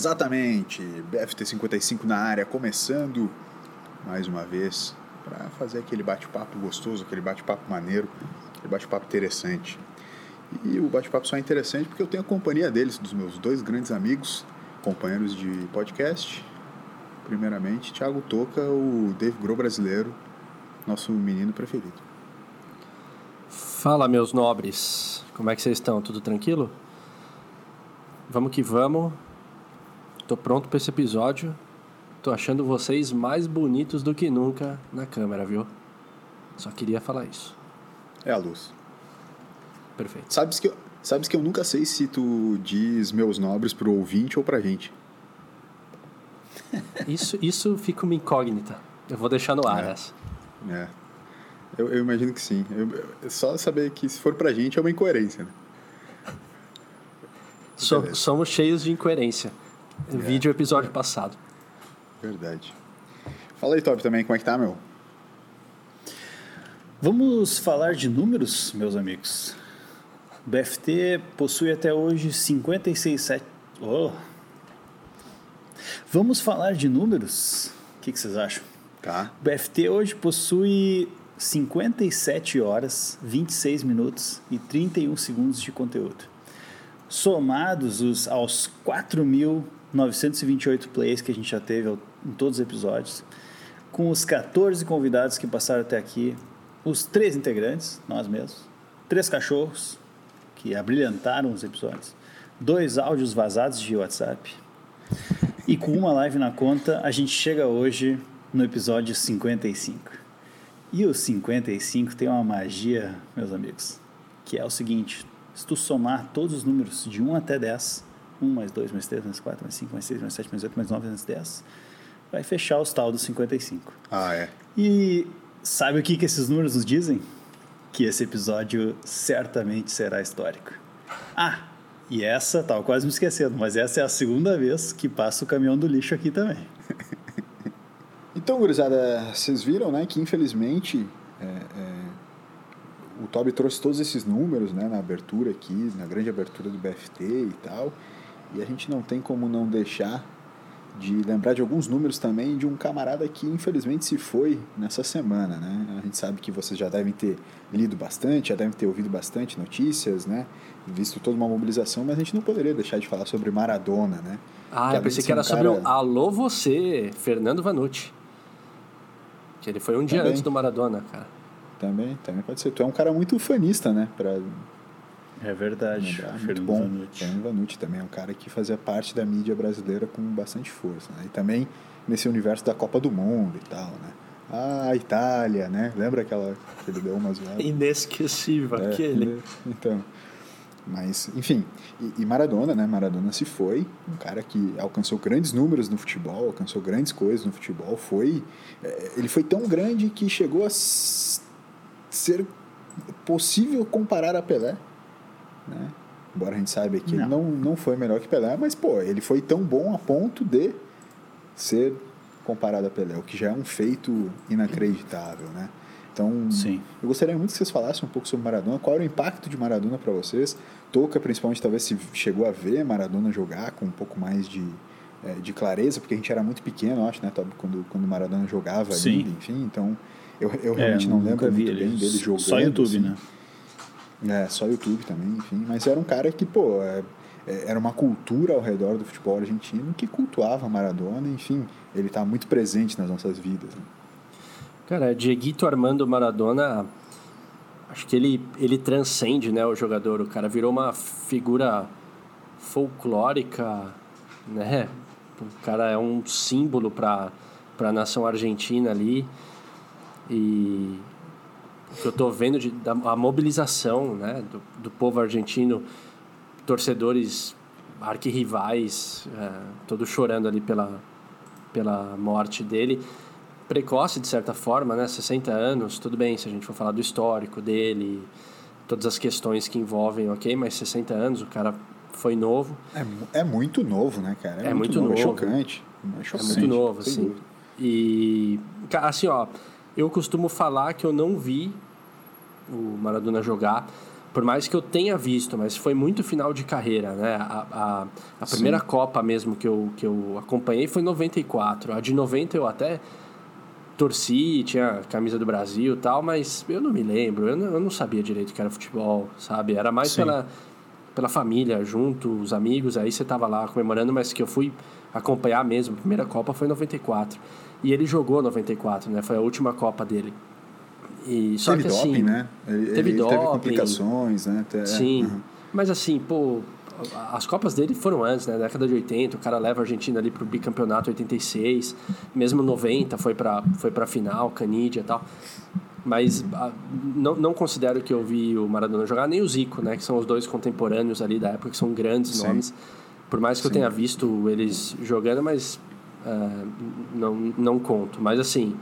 Exatamente, BFT 55 na área, começando mais uma vez para fazer aquele bate-papo gostoso, aquele bate-papo maneiro, aquele bate-papo interessante. E o bate-papo só é interessante porque eu tenho a companhia deles, dos meus dois grandes amigos, companheiros de podcast. Primeiramente, Thiago Toca, o Dave Grohl brasileiro, nosso menino preferido. Fala, meus nobres. Como é que vocês estão? Tudo tranquilo? Vamos que vamos. Tô pronto para esse episódio. Tô achando vocês mais bonitos do que nunca na câmera, viu? Só queria falar isso. É a luz. Perfeito. Sabes que, eu, sabes que eu nunca sei se tu diz meus nobres pro ouvinte ou pra gente. Isso, isso fica uma incógnita. Eu vou deixar no ar É. essa. É. Eu, eu imagino que sim. Eu, eu- só saber que se for pra gente é uma incoerência, né? So- somos cheios de incoerência. Vídeo episódio passado. Verdade. Fala aí, Top, também, como é que tá, meu? Vamos falar de números, meus amigos. O BFT possui até hoje 56 set... Oh. Vamos falar de números? O que, que vocês acham? Tá. O BFT hoje possui 57 horas, 26 minutos e 31 segundos de conteúdo. Somados os, aos 4.928 plays que a gente já teve em todos os episódios, com os 14 convidados que passaram até aqui, os três integrantes, nós mesmos, três cachorros que abrilhantaram os episódios, dois áudios vazados de WhatsApp, e com uma live na conta, a gente chega hoje no episódio 55. E o 55 tem uma magia, meus amigos, que é o seguinte: se tu somar todos os números de 1 até 10, 1 mais 2 mais 3 mais 4 mais 5 mais 6 mais 7 mais 8 mais 9 mais 10, vai fechar os tal dos 55. Ah, é. E sabe o que, que esses números nos dizem? Que esse episódio certamente será histórico. Ah, e essa, tava quase me esquecendo, mas essa é a segunda vez que passa o caminhão do lixo aqui também. Então, gurizada, vocês viram, né, que infelizmente é, é, o Toby trouxe todos esses números, né, na abertura aqui, na grande abertura do BFT e tal, e a gente não tem como não deixar de lembrar de alguns números também de um camarada que infelizmente se foi nessa semana, né? A gente sabe que vocês já devem ter lido bastante, já devem ter ouvido bastante notícias, né? Visto toda uma mobilização, mas a gente não poderia deixar de falar sobre Maradona, né? Ah, eu pensei que era um sobre cara- o Alô Você, Fernando Vanucci. Que ele foi um dia Também. antes do Maradona, cara. Também, também pode ser. Tu é um cara muito fanista, né? Pra É verdade. lembrar. Muito bom. Vanucci. Fernando Vanucci também é um cara que fazia parte da mídia brasileira com bastante força. Né? E também nesse universo da Copa do Mundo e tal, né? Ah, a Itália, né? Lembra aquela que ele deu umas zoadas? Inesquecível É, aquele. né? Então, mas, enfim, e, e Maradona, né? Maradona se foi, um cara que alcançou grandes números no futebol, alcançou grandes coisas no futebol, foi, é, ele foi tão grande que chegou a ser possível comparar a Pelé, né? Embora a gente saiba que ele Não. não, não foi melhor que Pelé, mas, pô, ele foi tão bom a ponto de ser comparado a Pelé, o que já é um feito inacreditável, né? Então, Sim. eu gostaria muito que vocês falassem um pouco sobre Maradona. Qual era o impacto de Maradona para vocês? Toca, principalmente, talvez se chegou a ver Maradona jogar com um pouco mais de, eh, de clareza, porque a gente era muito pequeno, acho, né, Tobi, quando, quando Maradona jogava Sim. ainda, enfim. Então, eu, eu É, realmente não nunca lembro muito bem dele jogando. Só YouTube, assim. né? É, só YouTube também, enfim. Mas era um cara que, pô, é- é- era uma cultura ao redor do futebol argentino que cultuava Maradona, enfim. Ele está muito presente nas nossas vidas. Né? Cara, Dieguito Armando Maradona, acho que ele, ele transcende né, o jogador. O cara virou uma figura folclórica, né? O cara é um símbolo para a nação argentina ali. E o que eu tô vendo de, da a mobilização né, do, do povo argentino, torcedores arquirrivais, é, todos chorando ali pela, pela morte dele. Precoce, de certa forma, né? 60 anos, tudo bem se a gente for falar do histórico dele, todas as questões que envolvem, ok, mas 60 anos, o cara foi novo. É, é muito novo, né, cara? É muito É novo. chocante. É É chocante. muito novo, sem assim. dúvida. E, assim, ó, eu costumo falar que eu não vi o Maradona jogar, por mais que eu tenha visto, mas foi muito final de carreira, né? A, a, a primeira Sim. Copa mesmo que eu, que eu acompanhei foi em 94. A de 90 eu até torci, tinha camisa do Brasil e tal, mas eu não me lembro, eu não, eu não sabia direito que era futebol, sabe? Era mais pela, pela família, junto, os amigos, aí você tava lá comemorando, mas que eu fui acompanhar mesmo, a primeira Copa foi em 94. E ele jogou 94, né? Foi a última Copa dele. E, só teve que, doping, assim, né? Ele, teve ele doping. Teve complicações, né? É, Sim. Uhum. Mas assim, pô, as Copas dele foram antes, né? Na década de 80, o cara leva a Argentina ali pro bicampeonato 86, mesmo 90 foi pra, foi pra final, Canidia e tal. Mas a, não, não considero que eu vi o Maradona jogar, nem o Zico, né? Que são os dois contemporâneos ali da época, que são grandes Sim. nomes. Por mais que Sim. eu tenha visto eles jogando, mas uh, não, não conto. Mas assim,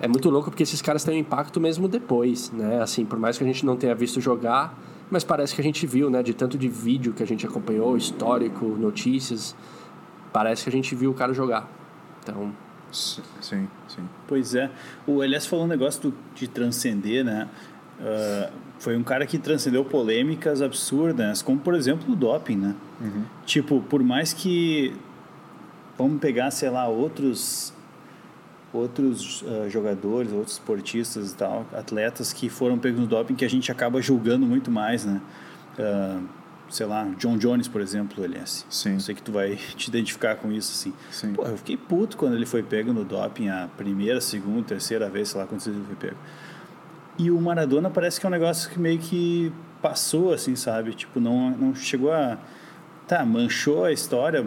é muito louco porque esses caras têm um impacto mesmo depois, né? Assim, por mais que a gente não tenha visto jogar, mas parece que a gente viu, né? De tanto de vídeo que a gente acompanhou, histórico, notícias, parece que a gente viu o cara jogar. Então. Sim, sim. Pois é. O Elias falou um negócio do, de transcender, né? Uh, foi um cara que transcendeu polêmicas absurdas, como por exemplo o doping, né? Uhum. Tipo, por mais que. Vamos pegar, sei lá, outros outros uh, jogadores, outros esportistas e tal, atletas que foram pegos no doping que a gente acaba julgando muito mais, né? Uh, sei lá, John Jones, por exemplo, LS. Sim. Eu sei que tu vai te identificar com isso, assim. Sim. Pô, eu fiquei puto quando ele foi pego no doping a primeira, segunda, terceira vez, sei lá quantas vezes ele foi pego. E o Maradona parece que é um negócio que meio que passou, assim, sabe? Tipo, não, não chegou a... Tá, manchou a história,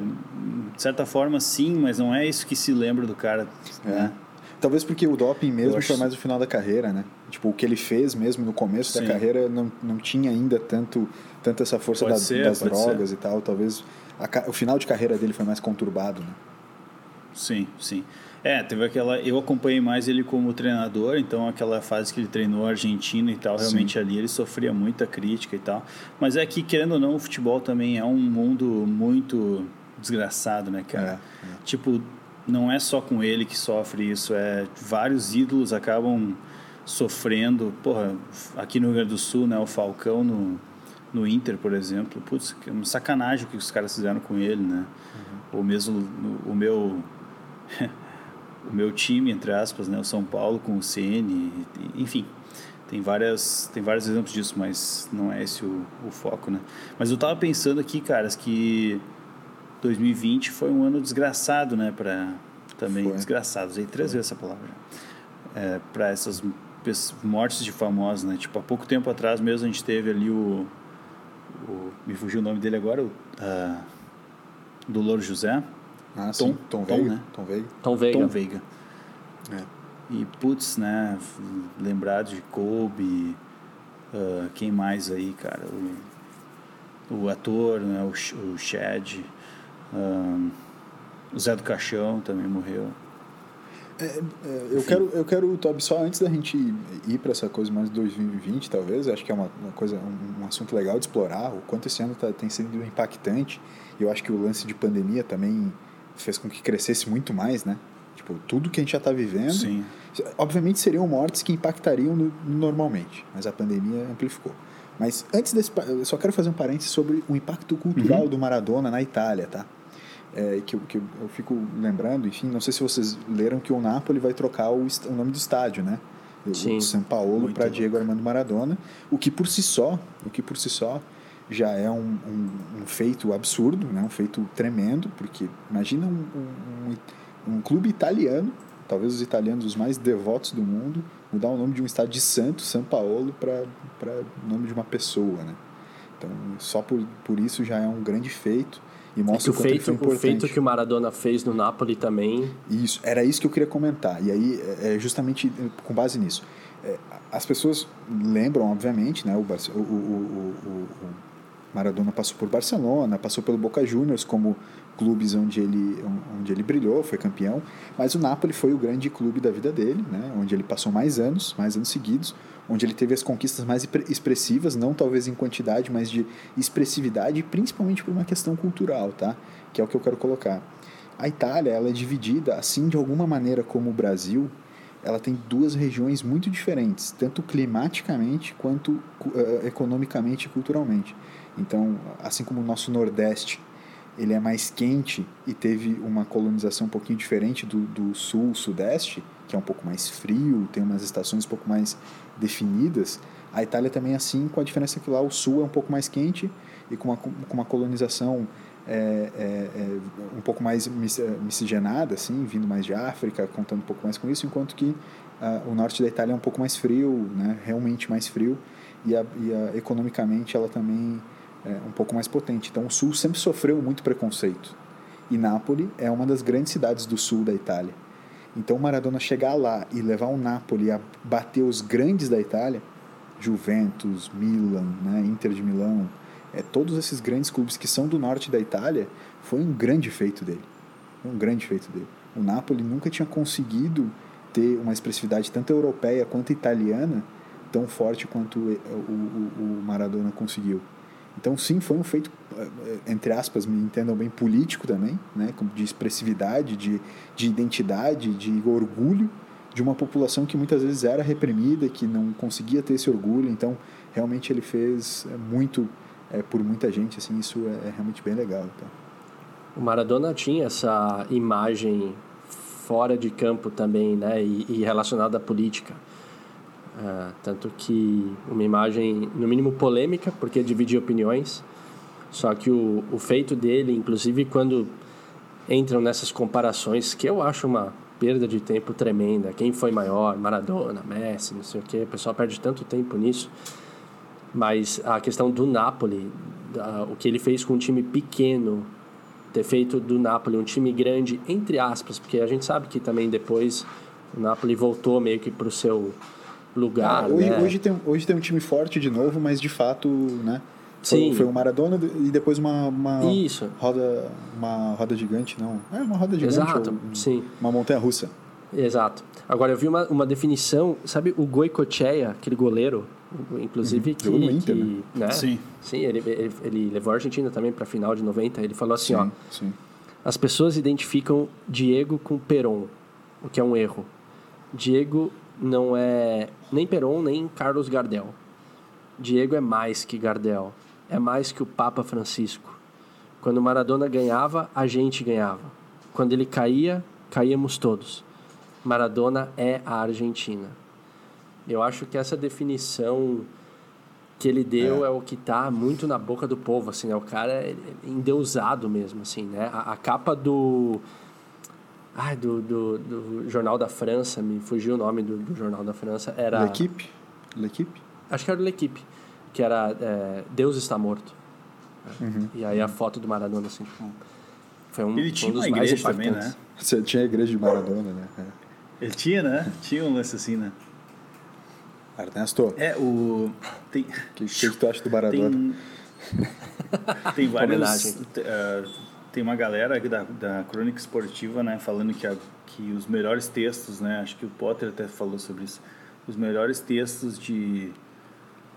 de certa forma, sim, mas não é isso que se lembra do cara, é. né? Talvez porque o doping mesmo acho... foi mais no final da carreira, né? Tipo, o que ele fez mesmo no começo sim. da carreira não, não tinha ainda tanto, tanto essa força da, ser, das drogas ser. e tal. Talvez a, o final de carreira dele foi mais conturbado, né? Sim, sim. É, teve aquela. Eu acompanhei mais ele como treinador, então aquela fase que ele treinou a Argentina e tal, realmente Sim. ali ele sofria muita crítica e tal. Mas é que, querendo ou não, o futebol também é um mundo muito desgraçado, né, cara? É, é. Tipo, não é só com ele que sofre isso, é vários ídolos acabam sofrendo. Porra, aqui no Rio Grande do Sul, né, o Falcão no, no Inter, por exemplo, putz, que é uma sacanagem o que os caras fizeram com ele, né? Uhum. Ou mesmo o meu o meu time, entre aspas, né, o São Paulo com o CN, enfim, tem várias tem vários exemplos disso, mas não é esse o, o foco, né? Mas eu tava pensando aqui, caras, que 2020 foi um ano desgraçado, né, para também foi. desgraçado, usei três foi. vezes essa palavra. É, para essas mortes de famosos, né? Tipo, há pouco tempo atrás mesmo a gente teve ali o, o me fugiu o nome dele agora, o uh, do Louro José, ah, Tom, sim. Tom, Tom, Veiga. Né? Tom Veiga. Tom Veiga. Tom Veiga. É. E, putz, né? Lembrar de Kobe. Uh, quem mais aí, cara? O, o ator, né? O, o Chad. Uh, o Zé do Caixão também morreu. É, é, eu, quero, eu quero, Tob, só antes da gente ir para essa coisa mais de 2020, talvez, acho que é uma, uma coisa, um, um, assunto legal de explorar, o quanto esse ano tá, tem sido impactante. Eu acho que o lance de pandemia também fez com que crescesse muito mais, né? Tipo, tudo que a gente já está vivendo. Sim. Obviamente seriam mortes que impactariam no, normalmente, mas a pandemia amplificou. Mas antes desse. Eu só quero fazer um parênteses sobre o impacto cultural uhum. do Maradona na Itália, tá? É, que, que eu fico lembrando, enfim, não sei se vocês leram que o Napoli vai trocar o, o nome do estádio, né? Sim. O São Paulo para Diego Armando Maradona, o que por si só, o que por si só já é um, um, um, feito absurdo, né? um feito tremendo, porque imagina um, um, um, clube italiano, talvez os italianos os mais devotos do mundo, mudar o nome de um estado de santo, São Paulo, para o nome de uma pessoa. Né? Então, só por, por isso já é um grande feito. E mostra é o, feito, o feito que o Maradona fez no Napoli também. Isso, era isso que eu queria comentar. E aí, é, é justamente com base nisso. É, as pessoas lembram, obviamente, né, o, o, o, o Maradona passou por Barcelona, passou pelo Boca Juniors como clubes onde ele, onde ele brilhou, foi campeão, mas o Napoli foi o grande clube da vida dele, né? onde ele passou mais anos, mais anos seguidos, onde ele teve as conquistas mais expressivas, não talvez em quantidade, mas de expressividade, principalmente por uma questão cultural, tá? que é o que eu quero colocar. A Itália ela é dividida, assim de alguma maneira como o Brasil, ela tem duas regiões muito diferentes, tanto climaticamente quanto uh, economicamente e culturalmente. Então, assim como o nosso Nordeste ele é mais quente e teve uma colonização um pouquinho diferente do, do sul, sudeste, que é um pouco mais frio, tem umas estações um pouco mais definidas, a Itália também é assim, com a diferença que lá o sul é um pouco mais quente e com uma, com uma colonização é, é, é, um pouco mais miscigenada, assim, vindo mais de África, contando um pouco mais com isso, enquanto que uh, o norte da Itália é um pouco mais frio, né, realmente mais frio, e, a, e a, economicamente ela também é um pouco mais potente. Então o sul sempre sofreu muito preconceito. E Nápoles é uma das grandes cidades do sul da Itália. Então Maradona chegar lá e levar o Napoli a bater os grandes da Itália, Juventus, Milan, né, Inter de Milão, é, todos esses grandes clubes que são do norte da Itália, foi um grande feito dele. Foi um grande feito dele. O Napoli nunca tinha conseguido ter uma expressividade tanto europeia quanto italiana tão forte quanto o, o, o Maradona conseguiu. Então, sim, foi um feito, eh, entre aspas, me entendam bem, político também, né? de expressividade, de, de identidade, de orgulho de uma população que muitas vezes era reprimida, que não conseguia ter esse orgulho. Então, realmente ele fez eh, muito é, por muita gente, assim, isso é, é realmente bem legal. Então. O Maradona tinha essa imagem fora de campo também, né, e, e relacionada à política. Uh, tanto que uma imagem, no mínimo, polêmica, porque dividia opiniões. Só que o, o feito dele, inclusive quando entram nessas comparações, que eu acho uma perda de tempo tremenda. Quem foi maior? Maradona, Messi, não sei o quê. O pessoal perde tanto tempo nisso. Mas a questão do Napoli, da, o que ele fez com um time pequeno, ter feito do Napoli um time grande, entre aspas, porque a gente sabe que também depois o Napoli voltou meio que para o seu lugar. Ah, hoje, né? hoje, tem, hoje tem um time forte de novo, mas de fato, né? Foi, Sim. foi o Maradona e depois uma, uma Isso. roda uma roda gigante, não. É uma roda gigante. Exato, ou, sim. Uma montanha russa. Exato. Agora eu vi uma, uma definição, sabe o Goicoechea, aquele goleiro, inclusive Uhum. que, Jogou no Inter, que, né? né? Sim. Sim, ele, ele, ele levou a Argentina também para a final de 90. Ele falou assim, sim, ó, sim. as pessoas identificam Diego com Peron, o que é um erro. Diego não é nem Peron nem Carlos Gardel. Diego é mais que Gardel, é mais que o Papa Francisco. Quando Maradona ganhava, a gente ganhava. Quando ele caía, caíamos todos. Maradona é a Argentina. Eu acho que essa definição que ele deu é, o que tá muito na boca do povo, assim, né? O cara é endeusado mesmo, assim, né? A, a capa do... Ai, do, do, do Jornal da França, me fugiu o nome do, do Jornal da França, era... L'Equipe? L'Equipe? Acho que era do L'Equipe, que era é, Deus está morto. Uhum. E aí a foto do Maradona, assim, tipo, foi um, Ele um tinha dos uma mais igreja também, impactantes. né? Você tinha a igreja de Maradona, né? É. Ele tinha, né? Tinha um lance assim, né? Ernesto, É, o... Tem... o que, que, que tu acha do Maradona? Tem, tem vários. Homenagem. Tem uma galera da, da crônica esportiva, né, falando que, a, que os melhores textos, né, acho que o Potter até falou sobre isso, os melhores textos de,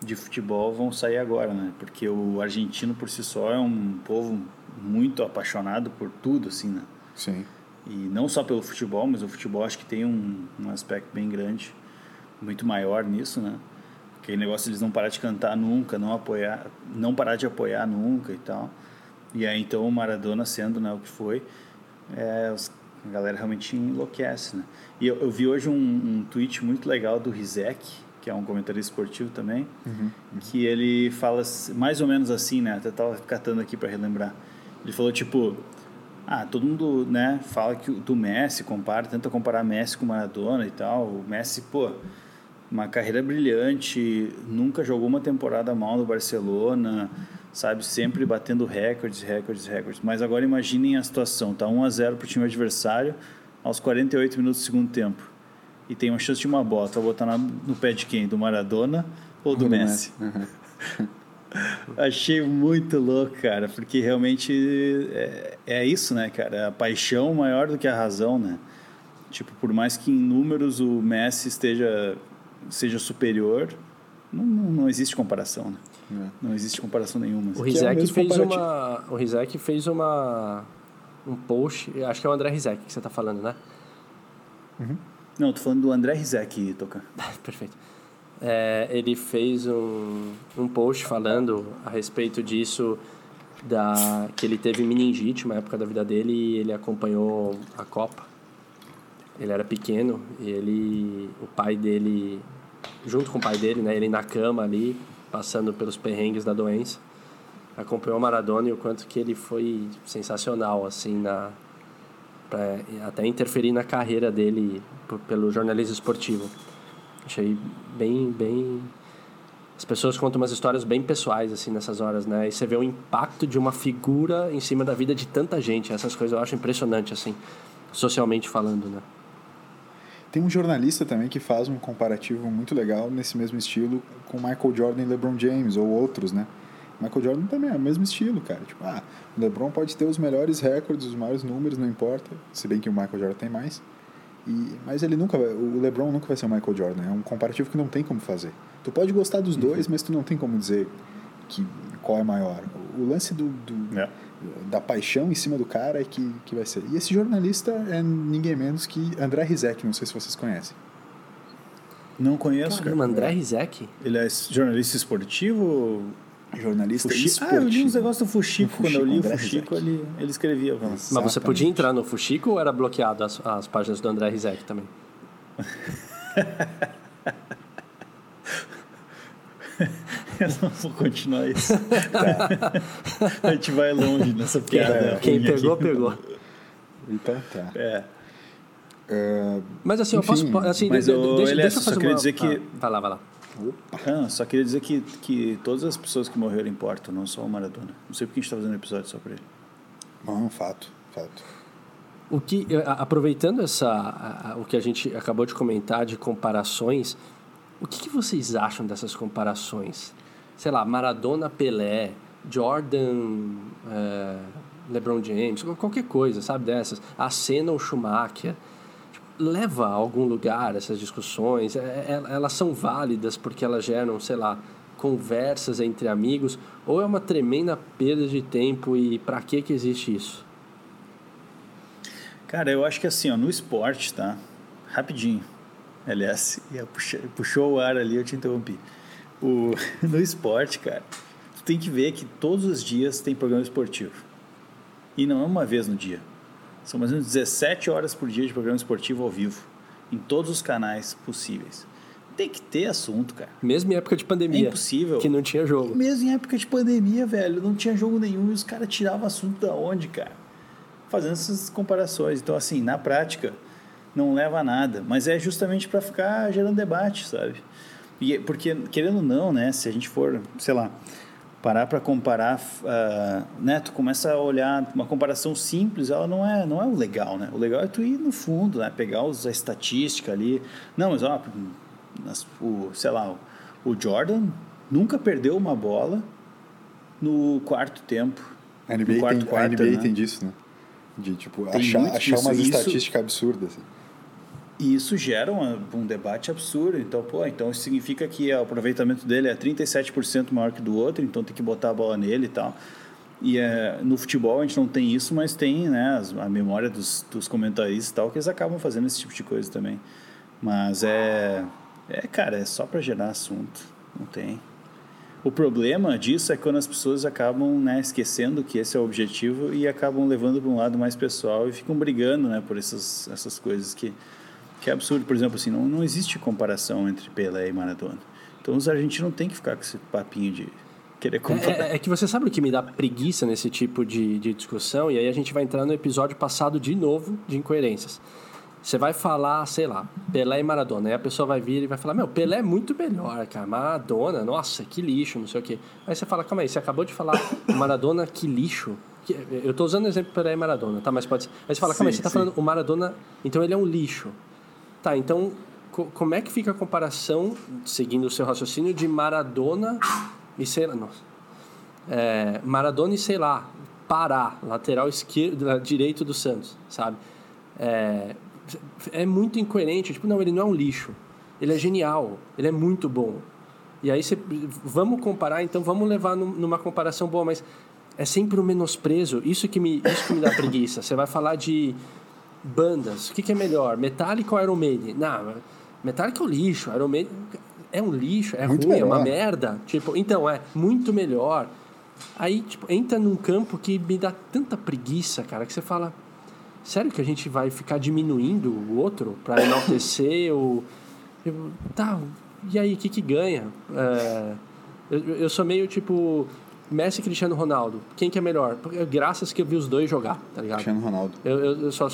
de futebol vão sair agora, né, porque o argentino por si só é um povo muito apaixonado por tudo, assim, né, Sim. e não só pelo futebol, mas o futebol acho que tem um, um aspecto bem grande, muito maior nisso, né? Aquele negócio de eles não parar de cantar nunca, não apoiar, não parar de apoiar nunca e tal. E aí então o Maradona sendo né, o que foi, é, os- a galera realmente enlouquece, né? E eu, eu vi hoje um, um tweet muito legal do Rizek, que é um comentarista esportivo também, que ele fala mais ou menos assim, né? Até tava catando aqui para relembrar. Ele falou tipo, ah, todo mundo, né, fala que o- do Messi, compara, tenta comparar Messi com Maradona e tal. O Messi, pô, uma carreira brilhante, nunca jogou uma temporada mal no Barcelona, sabe, sempre batendo recordes, recordes, recordes. Mas agora imaginem a situação, tá 1 a 0 pro time adversário aos 48 minutos do segundo tempo. E tem uma chance de uma bola, vai botar na- no pé de quem? Do Maradona ou do, Do Messi? Achei muito louco, cara, porque realmente é, é isso, né, cara? A paixão maior do que a razão, né? Tipo, por mais que em números o Messi esteja seja superior, não, não, não existe comparação, né? É. Não existe comparação nenhuma. O assim. É o Rizek mesmo fez uma. O Rizek fez uma. Um post. Acho que é o André Rizek que você tá falando, né? Não, tô falando do André Rizek, Toca. Perfeito. É, ele fez um, um post falando a respeito disso, da, que ele teve meningite uma época da vida dele e ele acompanhou a Copa. Ele era pequeno e ele, o pai dele, junto com o pai dele, né, ele na cama ali, passando pelos perrengues da doença, acompanhou o Maradona e o quanto que ele foi sensacional, assim, na, pra até interferir na carreira dele pelo jornalismo esportivo. Achei bem, bem... As pessoas contam umas histórias bem pessoais, assim, nessas horas, né? E você vê o impacto de uma figura em cima da vida de tanta gente. Essas coisas eu acho impressionante, assim, socialmente falando, né? Tem um jornalista também que faz um comparativo muito legal nesse mesmo estilo com Michael Jordan e LeBron James, ou outros, né? Michael Jordan também é o mesmo estilo, cara. Tipo, ah, o LeBron pode ter os melhores recordes, os maiores números, não importa. Se bem que o Michael Jordan tem mais. E, mas ele nunca vai, o LeBron nunca vai ser o Michael Jordan. É um comparativo que não tem como fazer. Tu pode gostar dos dois, mas tu não tem como dizer que qual é maior. O lance do, do é. Da paixão em cima do cara é que, que vai ser. E esse jornalista é ninguém menos que André Rizek, não sei se vocês conhecem. Não conheço, Caramba, cara. André Rizek? Ele é jornalista esportivo? jornalista Fuxico. esportivo. Ah, eu li uns negócios do Fuxico, quando eu li o Fuxico, ele, ele escrevia. Mas você podia entrar no Fuxico ou era bloqueado as, as páginas do André Rizek também? eu não vou continuar isso. a gente vai longe nessa piada. Quem, quem pegou, aqui. pegou. Então tá. É. Uh, mas assim, enfim, eu posso. Assim, mas de, eu, deixa, ele deixa é, eu fazer só queria uma... dizer que. Ah, vai lá, vai lá. Ah, só queria dizer que, que todas as pessoas que morreram importam, não só o Maradona. Não sei porque a gente está fazendo um episódio só para ele. Não, fato, fato. O que, aproveitando essa, o que a gente acabou de comentar de comparações, o que, que vocês acham dessas comparações? Sei lá, Maradona, Pelé, Jordan, é, LeBron James, qualquer coisa, sabe dessas? A Senna ou Schumacher leva a algum lugar essas discussões? É, é, elas são válidas porque elas geram, sei lá, conversas entre amigos? Ou é uma tremenda perda de tempo e para que que existe isso? Cara, eu acho que assim, ó, no esporte, tá? Rapidinho. LS, puxou o ar ali, eu te interrompi. O, no esporte, cara, tu tem que ver que todos os dias tem programa esportivo. E não é uma vez no dia são mais ou menos 17 horas por dia de programa esportivo ao vivo, em todos os canais possíveis. Tem que ter assunto, cara. Mesmo em época de pandemia. É impossível. Que não tinha jogo. Mesmo em época de pandemia, velho, não tinha jogo nenhum e os caras tiravam assunto da onde, cara? Fazendo essas comparações. Então, assim, na prática, não leva a nada. Mas é justamente para ficar gerando debate, sabe? E, porque, querendo ou não, né, se a gente for, sei lá, parar para comparar, uh, né? Tu começa a olhar uma comparação simples, ela não é, não é o legal, né? O legal é tu ir no fundo, né? Pegar os, a estatística ali. Não, mas ó, o, sei lá, o Jordan nunca perdeu uma bola no quarto tempo. A NBA, quarto tem, quarto, a NBA né? tem disso, né? De tipo achar, achar umas estatísticas absurdas. Assim. E isso gera um, um, debate absurdo. Então, pô, então isso significa que o aproveitamento dele é 37% maior que do outro, então tem que botar a bola nele e tal. E é, no futebol a gente não tem isso, mas tem né, a memória dos, dos comentaristas e tal, que eles acabam fazendo esse tipo de coisa também. Mas é, é cara, é só para gerar assunto, não tem. O problema disso é quando as pessoas acabam né, esquecendo que esse é o objetivo e acabam levando para um lado mais pessoal e ficam brigando né, por essas, essas coisas que que é absurdo, por exemplo, assim, não, não existe comparação entre Pelé e Maradona. Então os argentinos não tem que ficar com esse papinho de querer comparar. É, é, que você sabe o que me dá preguiça nesse tipo de, de discussão, e aí a gente vai entrar no episódio passado de novo de incoerências. Você vai falar, sei lá, Pelé e Maradona. Aí a pessoa vai vir e vai falar: Meu, Pelé é muito melhor, cara. Maradona, nossa, que lixo, não sei o quê. Aí você fala: Calma aí, você acabou de falar Maradona, que lixo. Eu estou usando o exemplo Pelé e Maradona, tá? Mas pode ser. Aí você fala: Calma aí, você está falando o Maradona, então ele é um lixo. Tá, então co como é que fica a comparação, seguindo o seu raciocínio, de Maradona e sei lá, é, Maradona e sei lá, Pará, lateral esquerdo, direito do Santos, sabe? É, é muito incoerente, tipo, não, ele não é um lixo, ele é genial, ele é muito bom. E aí vamos comparar, então vamos levar numa comparação boa, mas é sempre um menosprezo, isso que me, isso que me dá preguiça. Você vai falar de bandas, o que, que é melhor? Metallica ou Iron Maiden? Não, Metallica é um lixo, Iron Maiden é um lixo, é Muito ruim, é uma melhor. merda. Tipo, então, é muito melhor. Aí, tipo, entra num campo que me dá tanta preguiça, cara, que você fala, sério que a gente vai ficar diminuindo o outro pra enaltecer o... Tá, e aí, o que que ganha? É, eu, eu sou meio, tipo, Messi e Cristiano Ronaldo. Quem que é melhor? Porque, Graças que eu vi os dois jogar, tá ligado? Cristiano Ronaldo. Eu, eu, eu só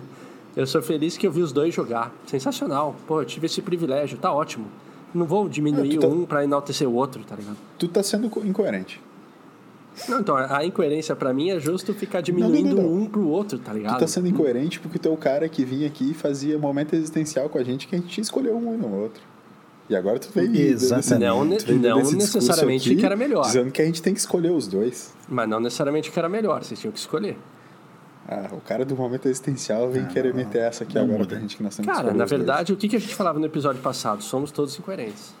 eu sou feliz que eu vi os dois jogar. Sensacional. Pô, eu tive esse privilégio, tá ótimo. Não vou diminuir É, tá- um pra enaltecer o outro, tá ligado? Tu tá sendo co- incoerente. Não, então, a incoerência pra mim é justo ficar diminuindo não, não. um pro outro, tá ligado? Tu tá sendo incoerente porque tu é o cara que vinha aqui e fazia momento existencial com a gente que a gente escolheu um e não outro. E agora tu veio Exatamente. Não ne- veio não necessariamente aqui que era melhor. Dizendo que a gente tem que escolher os dois. Mas não necessariamente que era melhor, vocês tinham que escolher. Ah, o cara do momento existencial vem Ah, querer meter essa aqui agora muda. pra gente que nós temos que Cara, na os dois. verdade, o que, que a gente falava no episódio passado? Somos todos incoerentes.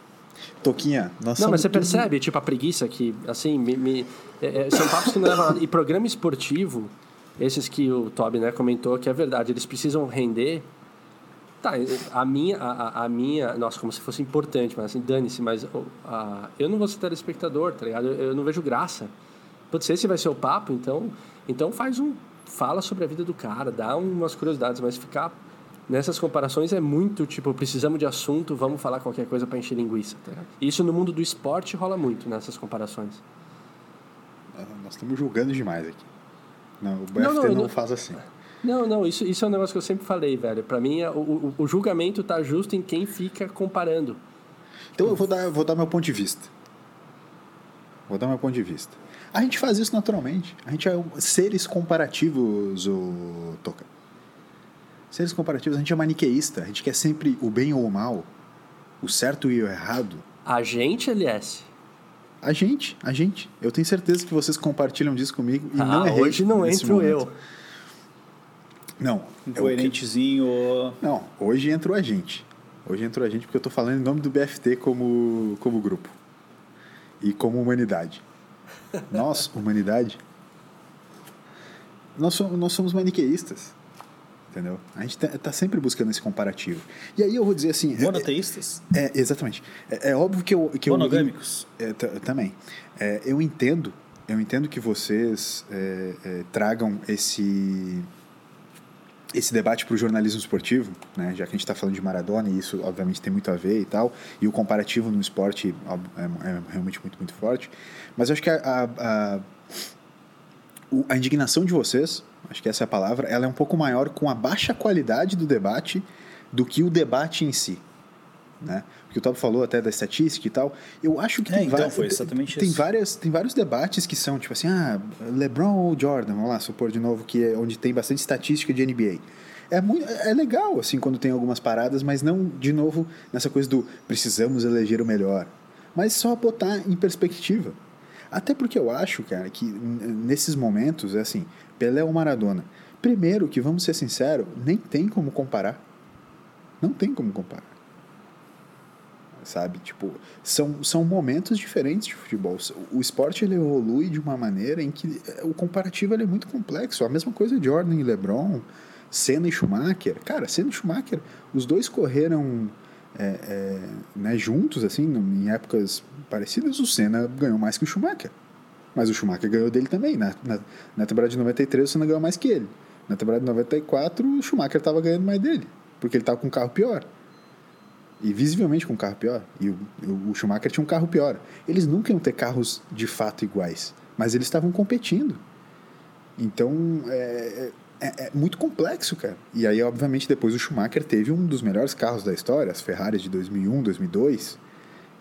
Toquinha, nós Não, somos mas você tudo- percebe, tipo, a preguiça que, assim, me, me- é- é- são papos que não levam a nada. E programa esportivo, esses que o Toby né, comentou, que é verdade, eles precisam render. Tá, a minha, a, a- minha, nossa, como se fosse importante, mas assim, dane-se, mas a- eu não vou ser telespectador, tá ligado? Eu, eu não vejo graça. Pode ser esse vai ser o papo, então, então faz um, fala sobre a vida do cara, dá umas curiosidades, mas ficar nessas comparações é muito, tipo, precisamos de assunto, vamos falar qualquer coisa para encher linguiça, tá? Isso no mundo do esporte rola muito nessas comparações. Ah, Nós estamos julgando demais aqui. Não, o BFT Não, não, não, não- faz assim. Não, não, isso, isso é um negócio que eu sempre falei, velho. Pra mim, é- o, o, o julgamento tá justo em quem fica comparando. Então eu vou dar, vou dar meu ponto de vista. Vou dar meu ponto de vista. A gente faz isso naturalmente. A gente é seres comparativos, o Toca. Seres comparativos, a gente é maniqueísta. A gente quer sempre o bem ou o mal, o certo e o errado. A gente, LS. A gente, a gente. Eu tenho certeza que vocês compartilham disso comigo e Ah, não errei hoje não entro momento. eu. Não, eu, Incoerentezinho. Não, hoje entrou a gente. Hoje entrou a gente porque eu tô falando em nome do BFT como, como grupo. E como humanidade. Nós, humanidade, nós somos, nós somos maniqueístas. Entendeu? A gente tá, tá sempre buscando esse comparativo. E aí eu vou dizer assim. é- Monoteístas. é, exatamente. É, é óbvio que eu. Que Monogâmicos. Eu, é, ta- também. É, eu entendo. Eu entendo que vocês é, é, tragam esse esse debate para o jornalismo esportivo, né? já que a gente está falando de Maradona e isso obviamente tem muito a ver e tal, e o comparativo no esporte é, é realmente muito, muito forte, mas eu acho que a, a, a, a indignação de vocês, acho que essa é a palavra, ela é um pouco maior com a baixa qualidade do debate do que o debate em si. Né? Porque o Tob falou até da estatística e tal. Eu acho que É, tem, então, foi exatamente tem isso. várias tem vários debates que são tipo assim, ah, LeBron ou Jordan, vamos lá, supor de novo que é onde tem bastante estatística de NBA. É muito é legal assim quando tem algumas paradas, mas não de novo nessa coisa do precisamos eleger o melhor, mas só botar em perspectiva. Até porque eu acho, cara, que nesses momentos é assim, Pelé ou Maradona. Primeiro que vamos ser sinceros, nem tem como comparar. Não tem como comparar sabe? Tipo, são, são momentos diferentes de futebol. O esporte ele evolui de uma maneira em que eh, o comparativo ele é muito complexo. A mesma coisa de Jordan e LeBron, Senna e Schumacher. Cara, Senna e Schumacher, os dois correram é, é, né, juntos, assim, em épocas parecidas. O Senna ganhou mais que o Schumacher. Mas o Schumacher ganhou dele também. Na, na, na temporada de 93, o Senna ganhou mais que ele. Na temporada de 94, o Schumacher estava ganhando mais dele. Porque ele estava com um carro pior e visivelmente com um carro pior. E o, o Schumacher tinha um carro pior. Eles nunca iam ter carros de fato iguais, mas eles estavam competindo. Então é, é, é muito complexo, cara. E aí, obviamente, depois o Schumacher teve um dos melhores carros da história, as Ferraris de 2001, 2002.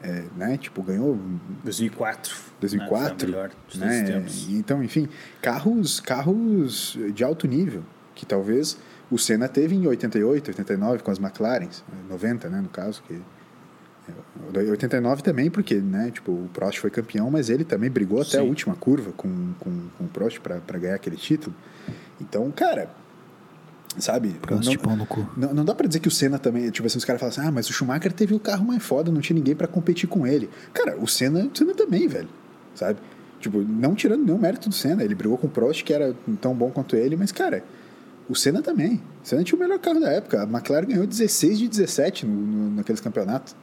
É, né? Tipo, ganhou 2004. 2004, Né? Né? Então, enfim, carros, carros de alto nível, que talvez o Senna teve em 88, 89 com as McLarens, 90, né, no caso, que é, 89 também, porque, né, tipo, o Prost foi campeão, mas ele também brigou até a Sim. última curva com, com, com o Prost para ganhar aquele título. Então, cara, sabe? Prost de pau no cu. Não, não dá pra dizer que o Senna também, tipo assim, os caras falam assim, ah, mas o Schumacher teve o carro mais foda, não tinha ninguém pra competir com ele. Cara, o Senna, o Senna também, velho, sabe? Tipo, não tirando nenhum mérito do Senna, ele brigou com o Prost, que era tão bom quanto ele, mas, cara, O Senna também. O Senna tinha o melhor carro da época. A McLaren ganhou 16 de 17 no, no, naqueles campeonatos.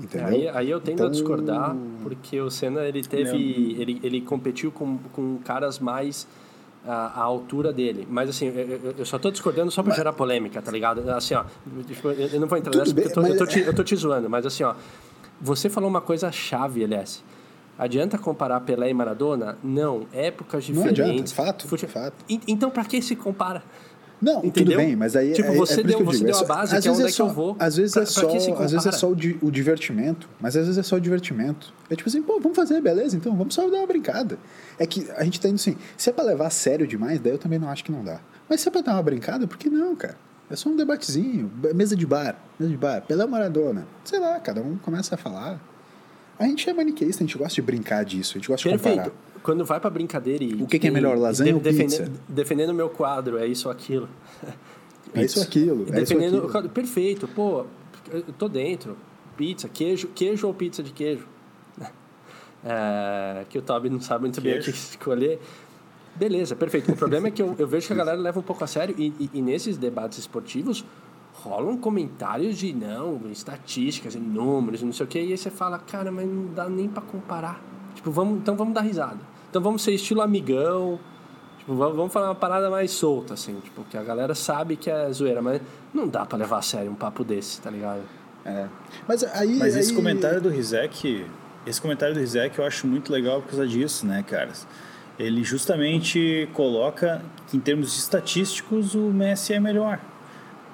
Entendeu? Aí, aí eu tendo Então, a discordar, porque o Senna ele teve. Ele, ele competiu com, com caras mais à, à altura dele. Mas assim, eu, eu- só tô discordando só pra gerar polêmica, tá ligado? Assim, ó, tipo, eu não vou entrar Tudo nessa porque eu tô, bem, eu, tô mas- te, eu tô te zoando, mas assim, ó, você falou uma coisa chave, LS. Adianta comparar Pelé e Maradona? Não, épocas Não diferentes. adianta, fato, Fute- fato. En- Então, pra que se compara? Não, Entendeu? tudo bem, mas aí Tipo, é, você é por isso deu- você digo, deu é a só- base, às que é vezes onde é que eu vou. Às vezes Pra- é só, às vezes é só o, di- o divertimento, mas às vezes é só o divertimento. É tipo assim, pô, vamos fazer, beleza? Então vamos só dar uma brincada. É que a gente tá indo assim, se é pra levar a sério demais, daí eu também não acho que não dá. Mas se é pra dar uma brincada, por que não, cara? É só um debatezinho, mesa de bar, mesa de bar, Pelé Maradona. Sei lá, cada um começa a falar. A gente é maniqueísta, a gente gosta de brincar disso, a gente gosta de Perfeito. comparar. Quando vai pra brincadeira e. O que que é melhor, lasanha ou defende- pizza? Defendendo o meu quadro, é isso ou aquilo. É isso ou aquilo, é isso ou defendendo. aquilo. Perfeito, pô, eu tô dentro. Pizza, queijo, queijo ou pizza de queijo? É, que o Toby não sabe muito bem o que Queijo. escolher. Beleza, perfeito. O problema é que eu, eu vejo que a galera leva um pouco a sério e, e- e nesses debates esportivos rolam comentários de não, estatísticas e números não sei o que, e aí você fala, cara, mas não dá nem pra comparar. Tipo, vamos, então vamos dar risada. Então vamos ser estilo amigão, Tipo, vamos vamos falar uma parada mais solta, assim, tipo, que a galera sabe que é zoeira, mas não dá pra levar a sério um papo desse, tá ligado? É. Mas aí. Mas esse aí- comentário do Rizek, esse comentário do Rizek eu acho muito legal por causa disso, né, caras? Ele justamente coloca que em termos estatísticos o Messi é melhor.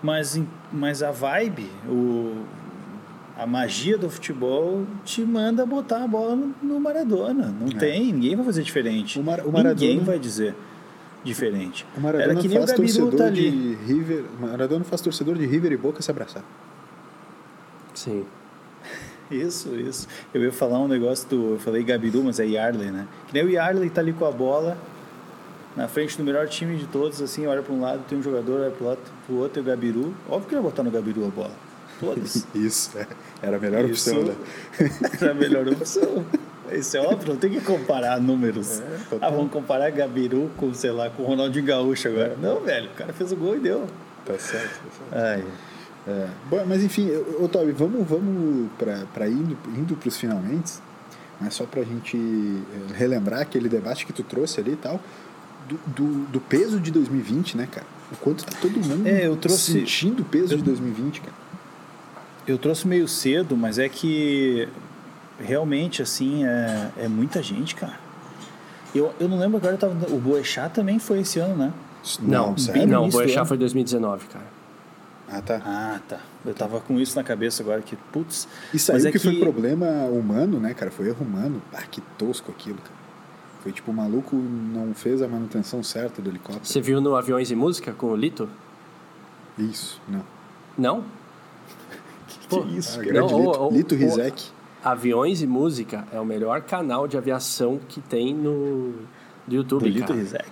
Mas, mas a vibe, o, a magia do futebol te manda botar a bola no, no Maradona. Não tem, ninguém vai fazer diferente. É. O Mar- o Ninguém Maradona- vai dizer diferente. O Maradona Era que nem o faz Gabiru torcedor tá ali. de River. o Maradona faz torcedor de River e Boca se abraçar. Sim. Isso, isso. Eu ia falar um negócio do. Eu falei Gabiru, mas é Yarley, né? Que nem o Yarley tá ali com a bola, na frente do melhor time de todos, assim, olha para um lado, tem um jogador, olha pro, lado, pro outro, e o Gabiru. Óbvio que ele vai botar no Gabiru a bola. Todas. Isso, é. Era a melhor Isso. opção, né? é a melhor opção. Isso é óbvio, não tem que comparar números. É, ah, vamos comparar Gabiru com, sei lá, com o Ronaldinho Gaúcho agora. Não, velho, o cara fez o gol e deu. Tá certo, tá certo. Ai. É. Bom, mas enfim, ô ô, Toby, vamos, vamos para indo, indo para os finalmente, mas só para a gente eh, relembrar aquele debate que tu trouxe ali e tal, do, do, do peso de 2020, né, cara? O quanto tá todo mundo É, eu trouxe- sentindo o peso de 2020, cara. Eu trouxe meio cedo, mas é que realmente, assim, é, é muita gente, cara. Eu, eu não lembro agora, eu tava, o Boechat também foi esse ano, né? Não, sério? não, o Boechat foi 2019, cara. Ah, tá. Ah, tá. Eu tava com isso na cabeça agora, que putz. E saiu mas é que, foi problema humano, né, cara? Foi erro humano. Ah, que tosco aquilo, cara. Foi tipo, o maluco não fez a manutenção certa do helicóptero. Você viu no Aviões e Música com o Lito? Isso, não. Não? Pô, que isso, Ah, grande Não, Lito, o- Lito Rizek. Aviões e Música é o melhor canal de aviação que tem no do YouTube, Do Lito cara. Rizek.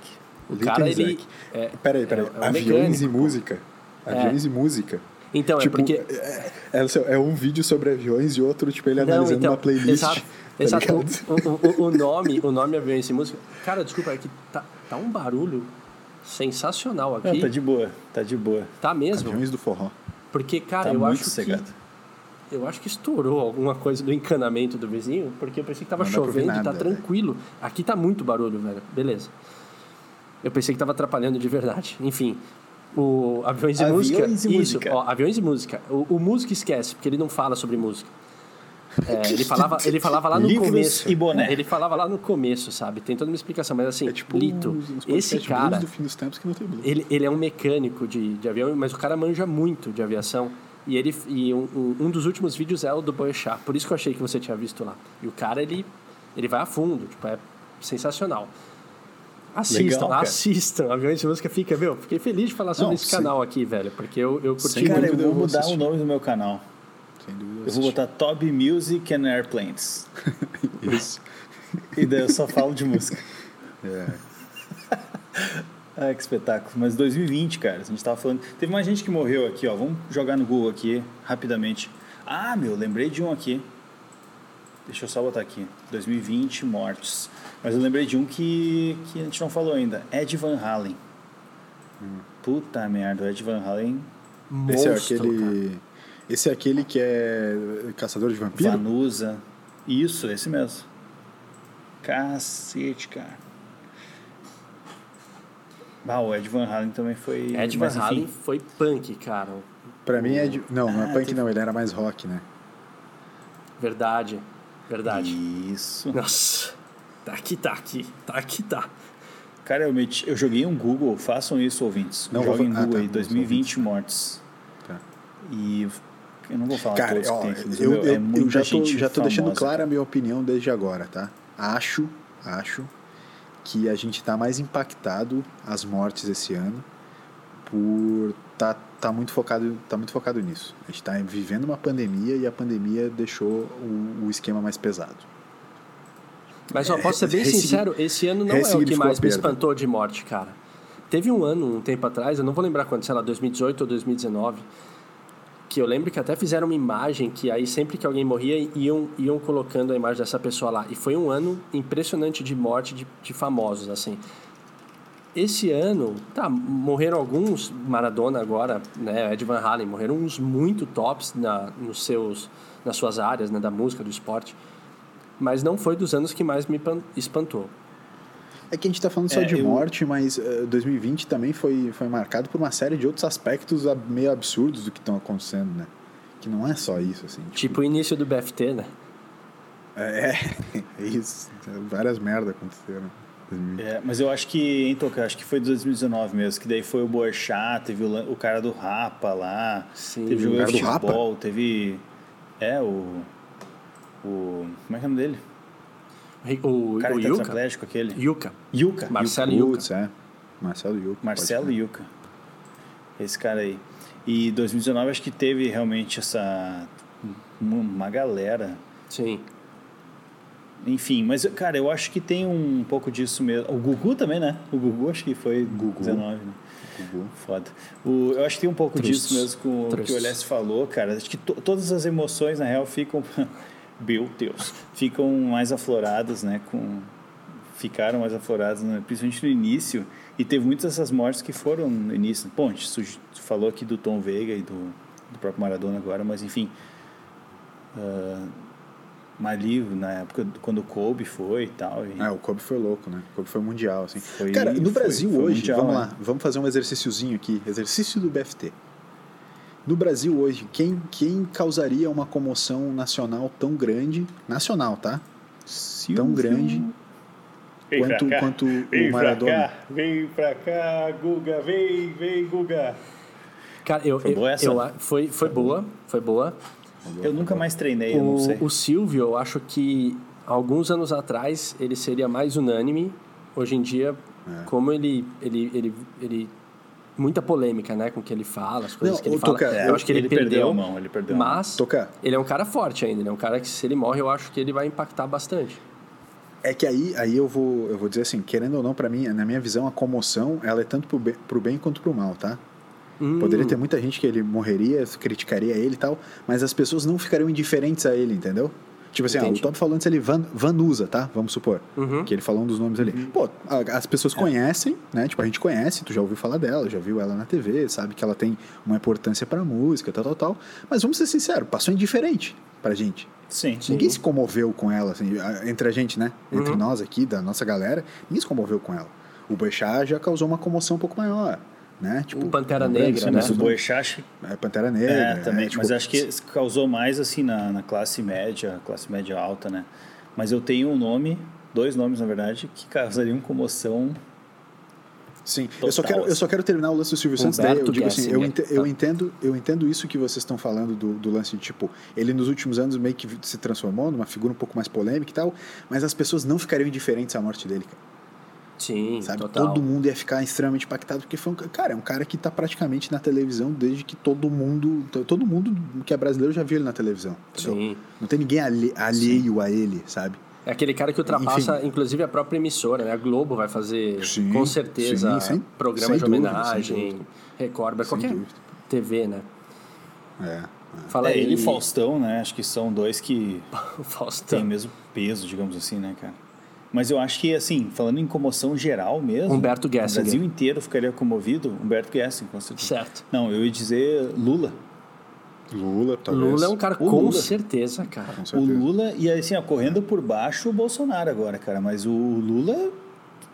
O Lito cara, ele... Rizek. É, Peraí, peraí. é- é um Aviões mecânico, e música. Aviões e música. Então, tipo, é porque... É, é, é um vídeo sobre aviões e outro, tipo, ele analisando uma playlist. Exato, exato. ligado? O, o- o nome, o nome Aviões e Música... Cara, desculpa, é que tá, tá um barulho sensacional aqui. Não, tá de boa, tá de boa. Tá mesmo? Aviões do forró. Porque, cara, Tá eu muito acho sossegado. que... Eu acho que estourou alguma coisa do encanamento do vizinho, porque eu pensei que tava Não chovendo e tá nada, tranquilo. Aqui tá muito barulho, velho. Beleza. Eu pensei que tava atrapalhando de verdade. Enfim, o Aviões e Aviões Música... e isso, Música. ó, Aviões e Música. O, o Música esquece, porque ele não fala sobre música. É, ele, falava, ele falava lá no Livros começo. e boné. Ele falava lá no começo, sabe? Tem toda uma explicação, mas assim, É tipo Lito, uns- uns esse cara... do fim dos tempos que não tem. Ele, ele é um mecânico de, de avião, mas o cara manja muito de aviação. E, ele, e um, um- um dos últimos vídeos é o do Boechat. Por isso que eu achei que você tinha visto lá. E o cara, ele, ele vai a fundo. Tipo, é sensacional. Assistam, Legal, cara. assistam. Aviões de Música fica, meu, fiquei feliz de falar sobre Não, esse sim. canal aqui, velho. Porque eu, eu curti Sem Cara, muito. eu dúvida vou eu vou mudar assistir. o nome do meu canal. Sem dúvida. Eu vou botar Toby Music and Airplanes. Isso. E daí eu só falo de música. É. Ah, que espetáculo. Mas 2020, cara, a gente tava falando. Teve mais gente que morreu aqui, ó. Vamos jogar no Google aqui, rapidamente. Ah, meu, lembrei de um aqui. Deixa eu só botar aqui. 2020 mortes. Mas eu lembrei de um que, que a gente não falou ainda. Ed Van Halen. Puta merda, o Ed Van Halen, Esse é Monstro, cara. Esse é aquele que é caçador de vampiro? Vanusa. Isso, esse mesmo. Cacete, cara. Ah, o Ed Van Halen também foi. Ed Van mas, enfim, Halen foi punk, cara. Pra mim é de. Não, não é Ah, punk, teve- não, ele era mais rock, né? Verdade. Verdade. Isso. Nossa. Tá aqui, tá aqui. Tá aqui, tá. Cara, eu, meti, eu joguei um Google, façam isso, ouvintes. Não, Joguem vou- ah, Google tá, aí, os 2020 mortes. Tá. E eu não vou falar Cara, todos ó, que tem aqui, mas, eu, meu, eu, é muita eu já tô, gente já tô deixando famosa, clara cara. a minha opinião desde agora, tá? Acho, acho que a gente tá mais impactado as mortes esse ano por tá, tá muito focado tá muito focado nisso. A gente tá vivendo uma pandemia e a pandemia deixou o, o esquema mais pesado. Mas ó, posso ser bem Ressig- sincero, esse ano não é o que mais me espantou de morte, cara. Teve um ano, um tempo atrás, eu não vou lembrar quando, sei lá, 2018 ou 2019, que eu lembro que até fizeram uma imagem que aí sempre que alguém morria, iam, iam colocando a imagem dessa pessoa lá. E foi um ano impressionante de morte de, de famosos, assim. Esse ano, tá, morreram alguns, Maradona agora, né, Ed Van Halen, morreram uns muito tops na, nos seus, nas suas áreas, né, da música, do esporte. Mas não foi dos anos que mais me pan- espantou. É que a gente tá falando só É, de eu- morte, mas eh, 2020 também foi, foi marcado por uma série de outros aspectos meio absurdos do que estão acontecendo, né? Que não é só isso, assim. Tipo o início do BFT, né? É, é isso. Várias merdas aconteceram. 2020. É, mas eu acho que, hein, Toca, acho que foi 2019 mesmo, que daí foi o Boechat, teve o, o cara do Rapa lá, Sim. teve O jogador cara de do Rapa? futebol, teve... É, o... O... Como é que é o nome dele? O, O cara o que tá Yuka. Atlético, aquele. Yuka. Yuka. Marcelo Yuka. Putz, é. Marcelo Yuca. Marcelo Yuca. Esse cara aí. E 2019 acho que teve realmente essa... Uma, galera. Sim. Enfim, mas, cara, eu acho que tem um pouco disso mesmo. O Gugu também, né? O Gugu acho que foi Gugu. 19, né? Gugu. Foda. O, eu acho que tem um pouco disso mesmo com o que o Alessio falou, cara. Acho que to- todas as emoções, na real, ficam. Meu Deus. Ficam mais afloradas, né? Com, ficaram mais afloradas, né, principalmente no início. E teve muitas dessas mortes que foram no início. Bom, a gente falou aqui do Tom Veiga e do, do próprio Maradona agora, mas enfim. mas ali, na época, do- quando o Kobe foi e tal. E, É, o Kobe foi louco, né? O Kobe foi mundial, assim. Foi- Cara, no foi- Brasil foi hoje, mundial, vamos né? lá, vamos fazer um exercíciozinho aqui. Exercício do BFT. No Brasil hoje, quem, quem causaria uma comoção nacional tão grande, nacional, tá? Silvio. Tão grande Vem pra quanto, cá. quanto Vem o Maradona? pra cá, vem pra cá, Guga, vem, vem, Guga. Cara, eu, Foi eu- boa essa? eu foi, foi boa, foi boa. Eu nunca mais treinei, eu não sei. O, o Silvio, eu acho que alguns anos atrás ele seria mais unânime. Hoje em dia, É. como ele, ele, ele, ele. Muita polêmica, né? Com o que ele fala, as coisas Não, que ele fala. Toca, eu acho que ele, perdeu. a mão, ele perdeu a mão. Mas Toca. ele é um cara forte ainda, ele é um cara que se ele morre, eu acho que ele vai impactar bastante. É que aí, aí eu, vou, eu vou dizer assim, querendo ou não, pra mim, na minha visão, a comoção, ela é tanto pro bem, pro bem quanto pro mal, tá? Hum, Poderia ter muita gente que ele morreria, criticaria ele e tal, mas as pessoas não ficariam indiferentes a ele, entendeu? Tipo assim, ah, o. Top falou antes ali Van, Vanusa, tá? Vamos supor. Uhum. Que ele falou um dos nomes ali. Pô, a- as pessoas conhecem, né? Tipo, a gente conhece, tu já ouviu falar dela, já viu ela na TV, sabe que ela tem uma importância pra música, tal, tal, tal. Mas vamos ser sinceros, passou indiferente pra gente. Sim. Sim. Ninguém se comoveu com ela, assim, entre a gente, né? Entre Uhum. nós aqui, da nossa galera, ninguém se comoveu com ela. O Boechat já causou uma comoção um pouco maior, né? Tipo, O Pantera Negra, né? Mas o Boechat é, Pantera Negra. é, também. tipo, mas acho que causou mais assim na, na classe média, classe média alta, né? Mas eu tenho um nome, dois nomes na verdade, que causariam comoção. Sim, eu só, Total, quero, eu só quero terminar o lance do Silvio Santos. Daí eu digo assim, eu, Gessinger. ente- eu, entendo, eu entendo isso que vocês estão falando do, do lance de, tipo, ele nos últimos anos meio que se transformou numa figura um pouco mais polêmica e tal, mas as pessoas não ficariam indiferentes à morte dele, cara. Sim, Sabe? total. Todo mundo ia ficar extremamente impactado, porque foi um, ca- cara, é um cara que tá praticamente na televisão desde que todo mundo, to- todo mundo que é brasileiro já viu ele na televisão. entendeu? Sim. Não tem ninguém alhe- alheio a ele, sabe? É aquele cara que ultrapassa, Enfim. inclusive, a própria emissora, né? A Globo vai fazer, Sim, com certeza, sim, sem- programa sem de dúvida, homenagem. Record, mas Sem qualquer dúvida. TV, né? É. Fala é, aí, ele e Faustão, né? Acho que são dois que o Faustão. têm o mesmo peso, digamos assim, né, cara? Mas eu acho que, assim, falando em comoção geral mesmo. Humberto Gessinger. O Brasil inteiro ficaria comovido. Humberto Gessinger, com certeza. Certo. Não, eu ia dizer Lula. Lula, talvez. Lula é um cara O com Lula. certeza, cara. Com O certeza. Lula, e assim, ó, correndo por baixo o Bolsonaro agora, cara. Mas o Lula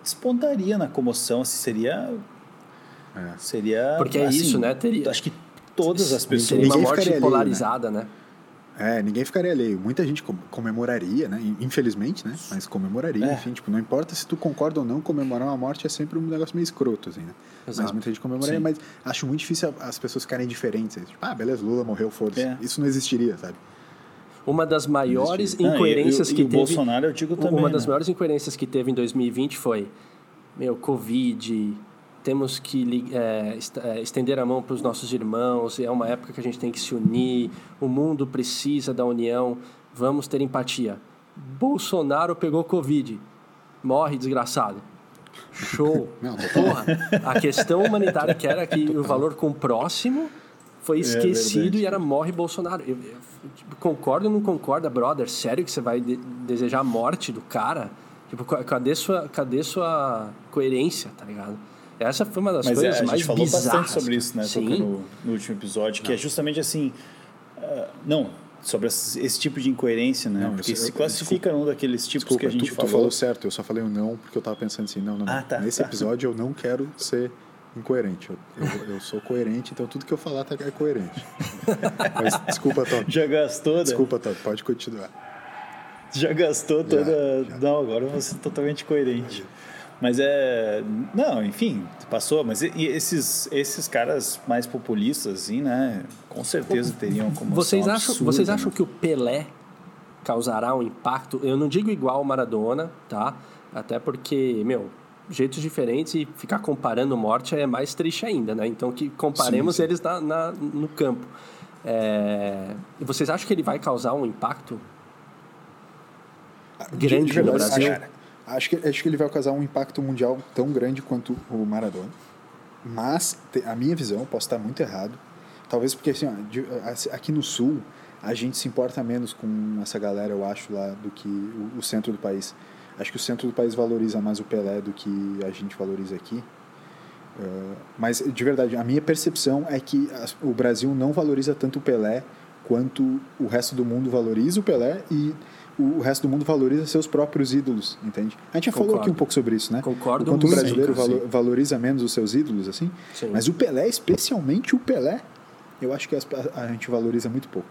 despontaria na comoção, assim, seria. É. Seria. Porque é assim, isso, né? Teria- Acho que todas as Seria pessoas. uma Ninguém morte ficaria alheio, polarizada, né? É, ninguém ficaria alheio. Muita gente com- comemoraria, né? Infelizmente, né? Mas comemoraria, É. enfim. Tipo, não importa se tu concorda ou não, comemorar uma morte é sempre um negócio meio escroto, assim, né? Mas Exato. muita gente comemoraria, Sim. mas acho muito difícil as pessoas ficarem diferentes. Tipo, ah, beleza, Lula morreu, foda-se. É. Isso não existiria, sabe? Uma das maiores Ah, e- incoerências e, que e o teve. Bolsonaro, eu digo também. uma das né? maiores incoerências que teve em 2020 foi: meu, Covid, temos que é, é, estender a mão para os nossos irmãos, é uma época que a gente tem que se unir, o mundo precisa da união, vamos ter empatia. Bolsonaro pegou Covid, morre desgraçado. Show. Não. Porra, a questão humanitária que era que o valor com o próximo foi esquecido verdade. e era morre Bolsonaro. Eu, eu, tipo, concorda ou não concorda, brother? Sério que você vai de- desejar a morte do cara? Tipo, ca- cadê sua, cadê sua coerência, tá ligado? Essa foi uma das Mas é, coisas a mais gente falou bizarras. bastante sobre isso, né? No, no último episódio, que é justamente assim. ah, não, sobre esse, esse tipo de incoerência, né? Não, porque se eu- classifica num daqueles tipos Desculpa, que a gente tu, tu falou. falou certo, eu só falei o não porque eu tava pensando assim, não, não, não. Ah, tá, Nesse tá. episódio eu não quero ser incoerente. Eu, eu, eu sou coerente, então tudo que eu falar tá- é coerente. Mas desculpa, Tom. Já gastou, né? Desculpa, Tom, pode continuar. Já gastou Já, toda. já. Não, agora eu vou ser totalmente coerente. Mas é. Não, enfim, passou. Mas e, e esses, esses caras mais populistas, assim, né? Com certeza teriam como. Vocês acham, absurda, vocês né? acham que o Pelé causará um impacto? Eu não digo igual ao Maradona, tá? Até porque, meu, jeitos diferentes e ficar comparando morte é mais triste ainda, né? Então que comparemos Sim, sim. eles na, na- no campo. É, E vocês acham que ele vai causar um impacto? Grande no Brasil. Acho, acho que, acho que ele vai causar um impacto mundial tão grande quanto o Maradona. Mas, a minha visão, posso estar muito errado. Talvez porque, assim, ó, aqui no Sul, a gente se importa menos com essa galera, eu acho, lá, do que o, o centro do país. Acho que o centro do país valoriza mais o Pelé do que a gente valoriza aqui. Uh, mas, de verdade, a minha percepção é que o Brasil não valoriza tanto o Pelé quanto o resto do mundo valoriza o Pelé e o resto do mundo valoriza seus próprios ídolos, entende? A gente já falou Concordo. aqui um pouco sobre isso, né? Concordo O quanto o brasileiro sim. valo- valoriza menos os seus ídolos, assim. Sim. Mas o Pelé, especialmente o Pelé, eu acho que a, a gente valoriza muito pouco.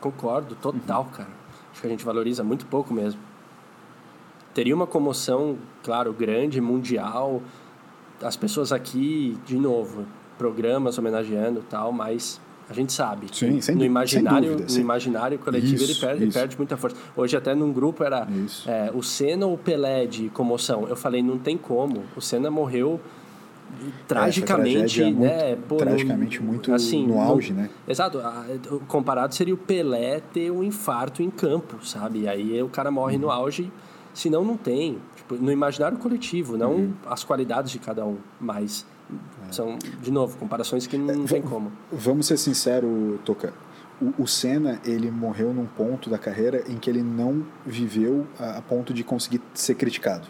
Concordo, total, cara. Acho que a gente valoriza muito pouco mesmo. Teria uma comoção, claro, grande, mundial. As pessoas aqui, de novo, programas homenageando tal, mas a gente sabe. Sim, sem no imaginário, dúvida, no imaginário coletivo ele Isso, perde, ele perde muita força. Hoje até num grupo era é, o Senna ou o Pelé de comoção. Eu falei, não tem como. O Senna morreu tragicamente, tragédia né? muito- Pô, tragicamente muito assim, no não- auge, né? Exato. Comparado seria o Pelé ter um infarto em campo, sabe? Aí o cara morre Uhum. no auge, senão não tem. Tipo, no imaginário coletivo, não Uhum. as qualidades de cada um, mas É. são, de novo, comparações que não, não tem como. Vamos ser sinceros, Toca. O, o Senna, ele morreu num ponto da carreira em que ele não viveu a, a ponto de conseguir ser criticado,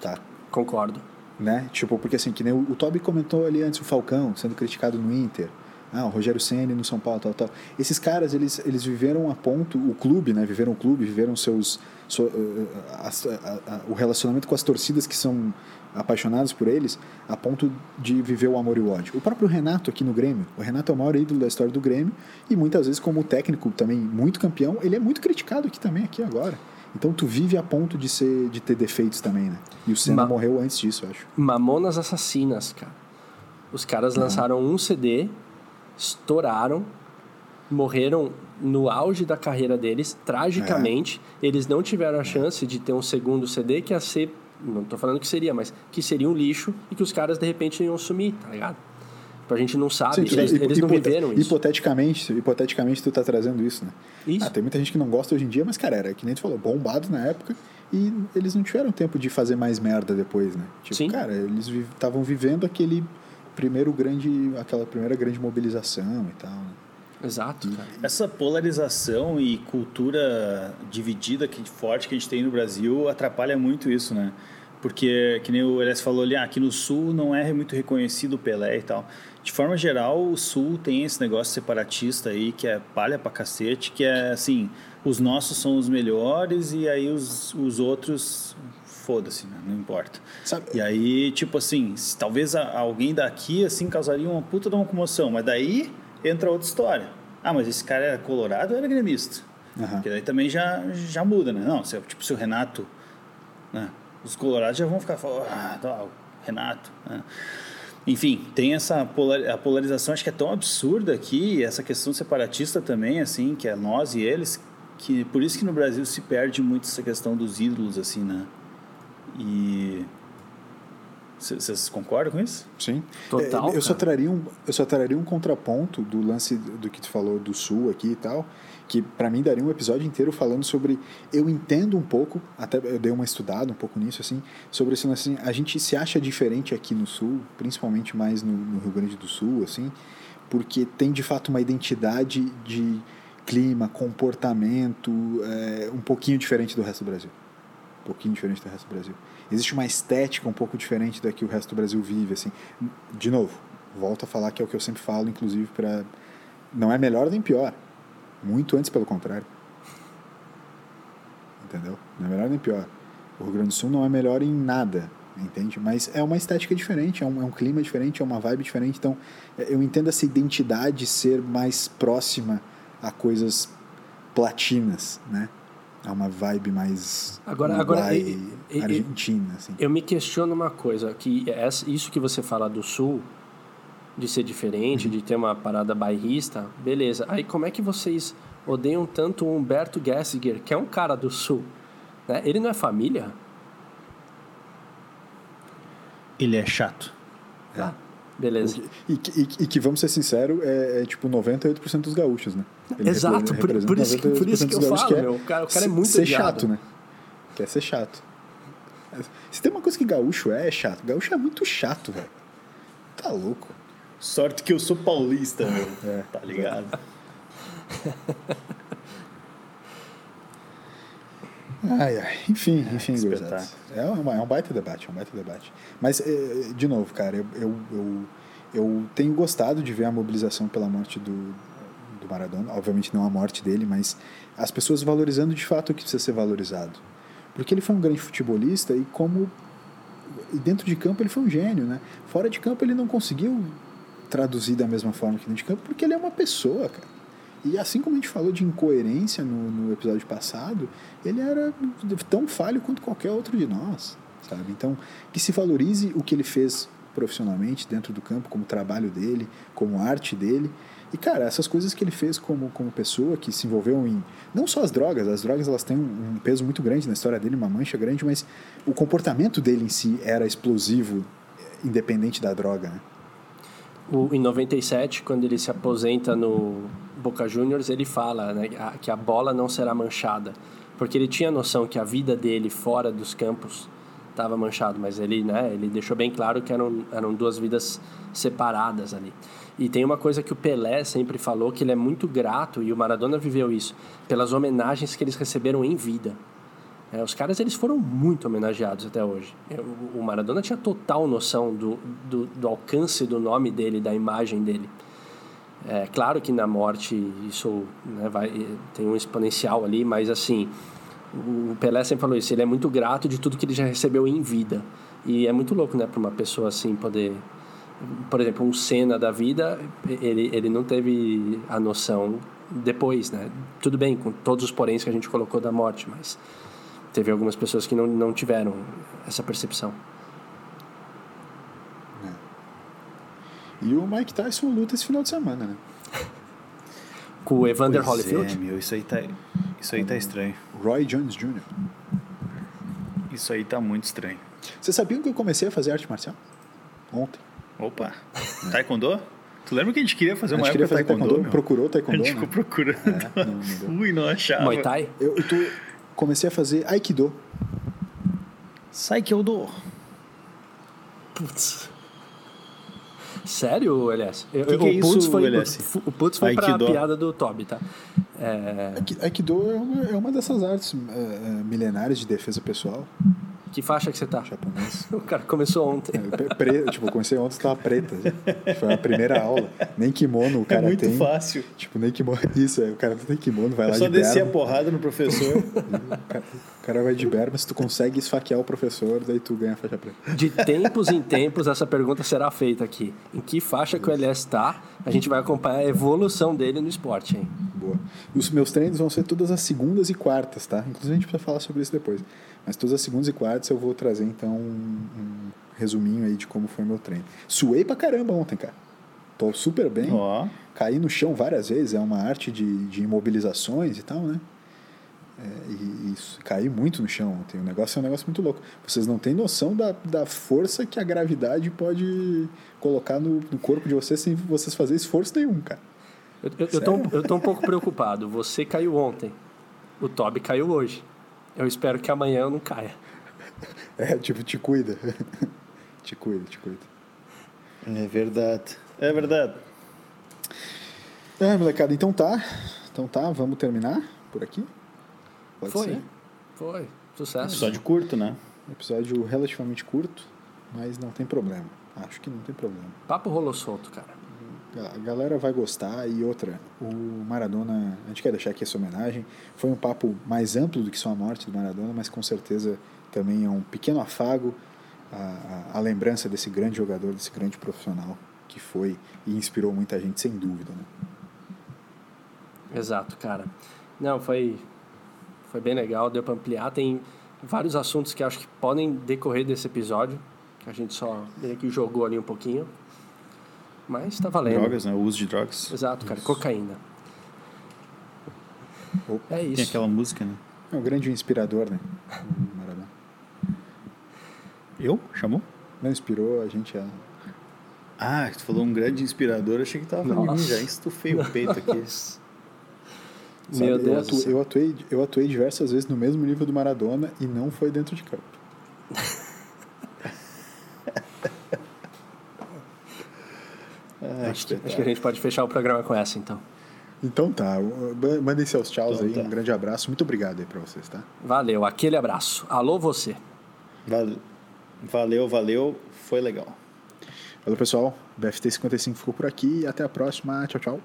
tá? Concordo. Né? Tipo, porque assim, que nem o, o Toby comentou ali antes, o Falcão sendo criticado no Inter. Ah, o Rogério Senna no São Paulo, tal, tal. Esses caras, eles, eles viveram a ponto, o clube, né? Viveram o clube, viveram seus... so- eh, a- a- o relacionamento com as torcidas que são apaixonadas por eles, a ponto de viver o amor e o ódio. O próprio Renato aqui no Grêmio, o Renato é o maior ídolo da história do Grêmio e muitas vezes como técnico também muito campeão, ele é muito criticado aqui também, aqui agora. Então tu vive a ponto de ser de ter defeitos também, né? E o Senna Ma- morreu antes disso, eu acho. Mamonas Assassinas, cara. Os caras lançaram um CD, estouraram, morreram no auge da carreira deles, tragicamente. Eles não tiveram a chance de ter um segundo CD que ia ser, não tô falando que seria, mas que seria um lixo e que os caras de repente iam sumir, tá ligado? A gente não sabe, Sim, eles, hipo- eles não viveram isso. Hipoteticamente, hipoteticamente tu tá trazendo isso, né? Isso. Ah, tem muita gente que não gosta hoje em dia, mas cara, era que nem tu falou, bombado na época e eles não tiveram tempo de fazer mais merda depois, né? Tipo, Sim. cara, eles estavam vivendo aquele primeiro grande, aquela primeira grande mobilização e tal, né? Exato, cara. Essa polarização e cultura dividida que, forte que a gente tem no Brasil atrapalha muito isso, né? Porque, que nem o Elias falou ali, ah, aqui no Sul não é muito reconhecido o Pelé e tal. De forma geral, o Sul tem esse negócio separatista aí, que é palha pra cacete, que é assim, os nossos são os melhores e aí os, os outros, foda-se, né? não importa. Sabe- E aí, tipo assim, talvez alguém daqui, assim, causaria uma puta de uma comoção, mas daí entra outra história. Ah, mas esse cara era colorado ou era gremista? Aham. Porque daí também já, já muda, né? Não, se, tipo, se o Renato... Né? Os colorados já vão ficar falando, ah, tá, Renato... Né? Enfim, tem essa polar, a polarização, acho que é tão absurda aqui, essa questão separatista também, assim, que é nós e eles, que por isso que no Brasil se perde muito essa questão dos ídolos, assim, né? E... Vocês concordam com isso? Sim. Total, É, eu, só traria um, eu só traria um contraponto do lance do que tu falou do Sul aqui e tal, que para mim daria um episódio inteiro falando sobre. Eu entendo um pouco, até eu dei uma estudada um pouco nisso, assim, sobre esse lance. Assim, a gente se acha diferente aqui no Sul, principalmente mais no, no Rio Grande do Sul, assim, porque tem de fato uma identidade de clima, comportamento, é, um pouquinho diferente do resto do Brasil um pouquinho diferente do resto do Brasil. Existe uma estética um pouco diferente da que o resto do Brasil vive, assim. De novo, volto a falar que é o que eu sempre falo, inclusive para não é melhor nem pior, muito antes pelo contrário. Entendeu? Não é melhor nem pior. O Rio Grande do Sul não é melhor em nada, entende? Mas é uma estética diferente, é um, é um clima diferente, é uma vibe diferente. Então, é, eu entendo essa identidade ser mais próxima a coisas platinas, né? A uma vibe mais Agora- agora, Uruguai, e- e- Argentina, assim. Eu me questiono uma coisa, que essa- isso que você fala do Sul, de ser diferente, de ter uma parada bairrista, beleza. Aí como é que vocês odeiam tanto o Humberto Gessinger, que é um cara do Sul? né? Ele não é família? Ele é chato. Ah, beleza. E, que- e, que- e que, vamos ser sinceros, é, é tipo 98% dos gaúchos, né? Ele Exato, por- por isso que- por isso que 98% eu falo, é meu, o cara- o cara é muito Ser odiado. chato, né? Quer ser chato. Se tem uma coisa que gaúcho é, é chato. Gaúcho é muito chato, velho. Tá louco. Sorte que eu sou paulista, meu. É. Tá ligado? Ai, ai. Enfim, enfim, que gurizada. É, uma- é um baita debate, é um baita debate. Mas, eh, de novo, cara, eu, eu, eu, eu tenho gostado de ver a mobilização pela morte do, do Maradona. Obviamente não a morte dele, mas as pessoas valorizando de fato o que precisa ser valorizado. Porque ele foi um grande futebolista e como e dentro de campo ele foi um gênio, né? Fora de campo ele não conseguiu traduzir da mesma forma que dentro de campo, porque ele é uma pessoa, cara. E assim como a gente falou de incoerência no, no episódio passado, ele era tão falho quanto qualquer outro de nós, sabe? Então, que se valorize o que ele fez profissionalmente dentro do campo, como trabalho dele, como arte dele. E, cara, essas coisas que ele fez como, como pessoa, que se envolveu em... Não só as drogas, as drogas elas têm um, um peso muito grande na história dele, uma mancha grande, mas o comportamento dele em si era explosivo, independente da droga, né? O, em 97, quando ele se aposenta no Boca Juniors, ele fala né, que a bola não será manchada. Porque ele tinha noção que a vida dele fora dos campos estava manchado, mas ele, né, ele deixou bem claro que eram, eram duas vidas separadas ali. E tem uma coisa que o Pelé sempre falou, que ele é muito grato, e o Maradona viveu isso, pelas homenagens que eles receberam em vida. É, os caras eles foram muito homenageados até hoje. É, O, Maradona tinha total noção do, do, do alcance do nome dele, da imagem dele. É claro que na morte isso né, vai, tem um exponencial ali, mas assim, o Pelé sempre falou isso, ele é muito grato de tudo que ele já recebeu em vida. E é muito louco, né, para uma pessoa assim poder... Por exemplo, um Senna da vida, ele, ele não teve a noção depois, né? Tudo bem, com todos os poréns que a gente colocou da morte, mas teve algumas pessoas que não, não tiveram essa percepção. E o Mike Tyson luta esse final de semana, né? Com o Evander Pois Holyfield? É, meu, isso aí tá, isso aí tá estranho. Roy Jones Jr. Isso aí tá muito estranho. Vocês sabiam que eu comecei a fazer arte marcial? Ontem. Opa, taekwondo? Tu lembra que a gente queria fazer A uma gente queria época fazer taekwondo, taekwondo, meu? procurou A taekwondo, gente né? ficou procurando. É, não, não deu. Ui, não achava. Muay Thai? Eu, eu tô, comecei a fazer Aikido. Sai que eu dou. Putz. Sério, Elias? Eu, Que que é o Putz isso, foi, Elias? O Putz foi pra Aikido. piada do Toby, tá? É, Aiki- Aikido é uma, é uma dessas artes é, é, milenares de defesa pessoal que faixa que você tá? japonês. O cara começou ontem. É, pre- tipo, eu comecei ontem, tava preta. Foi a primeira aula. Nem kimono o É cara muito tem. fácil. Tipo, nem kimono. Isso, é, o cara não tem kimono, vai É lá só de descer a porrada no professor. O cara, o cara vai de berma, se tu consegue esfaquear o professor, daí tu ganha a faixa preta. De tempos em tempos, essa pergunta será feita aqui. Em que faixa que o Elias tá? A gente vai acompanhar a evolução dele no esporte, hein? Boa. E os meus treinos vão ser todas as segundas e quartas, tá? Inclusive a gente precisa falar sobre isso depois. Mas todas as segundas e quartas eu vou trazer então um, um resuminho aí de como foi meu treino. Suei pra caramba ontem, cara. Tô super bem. Ó. Caí no chão várias vezes, é uma arte de, de imobilizações e tal, né? É, e, e isso, caí muito no chão ontem. O negócio é um negócio muito louco. Vocês não têm noção da, da força que a gravidade pode colocar no, no corpo de vocês sem vocês fazerem esforço nenhum, cara. Eu, eu, eu, tô, eu tô um pouco preocupado. Você caiu ontem. O Toby caiu hoje. Eu espero que amanhã eu não caia. É, tipo, te cuida. te cuida, te cuida. É verdade. É verdade. É, molecada, então tá. Então tá, vamos terminar por aqui? Pode Foi. ser? Foi. Sucesso. Episódio curto, né? Episódio relativamente curto, mas não tem problema. Acho que não tem problema. Papo rolou solto, cara. A galera vai gostar. E outra, o Maradona, a gente quer deixar aqui essa homenagem. Foi um papo mais amplo do que só a morte do Maradona, mas com certeza também é um pequeno afago a, a, a lembrança desse grande jogador, desse grande profissional que foi e inspirou muita gente, sem dúvida. Né? Exato, cara. Não, foi, foi bem legal, deu para ampliar. Tem vários assuntos que acho que podem decorrer desse episódio, que a gente só meio que jogou ali um pouquinho. Mas tá valendo. Drogas, né? O uso de drogas. Exato, cara. Cocaína. Oh. É Tem isso. aquela música, né? É um grande inspirador, né? O Maradona. Eu? Chamou? Não inspirou a gente a. Ah, tu falou um grande inspirador, achei que tava falando de mim já. Estufei o peito aqui. Meu Sabe, eu, Deus. do atu- eu atuei, eu atuei diversas vezes no mesmo nível do Maradona e não foi dentro de campo. Acho que, acho que a gente pode fechar o programa com essa, então. Então tá, mandem seus tchauz Então aí, tá. um grande abraço, muito obrigado aí pra vocês, tá? Valeu, aquele abraço. Alô, você. Valeu, valeu, valeu. Foi legal. Valeu pessoal, BFT 55 ficou por aqui e até a próxima, tchau, tchau.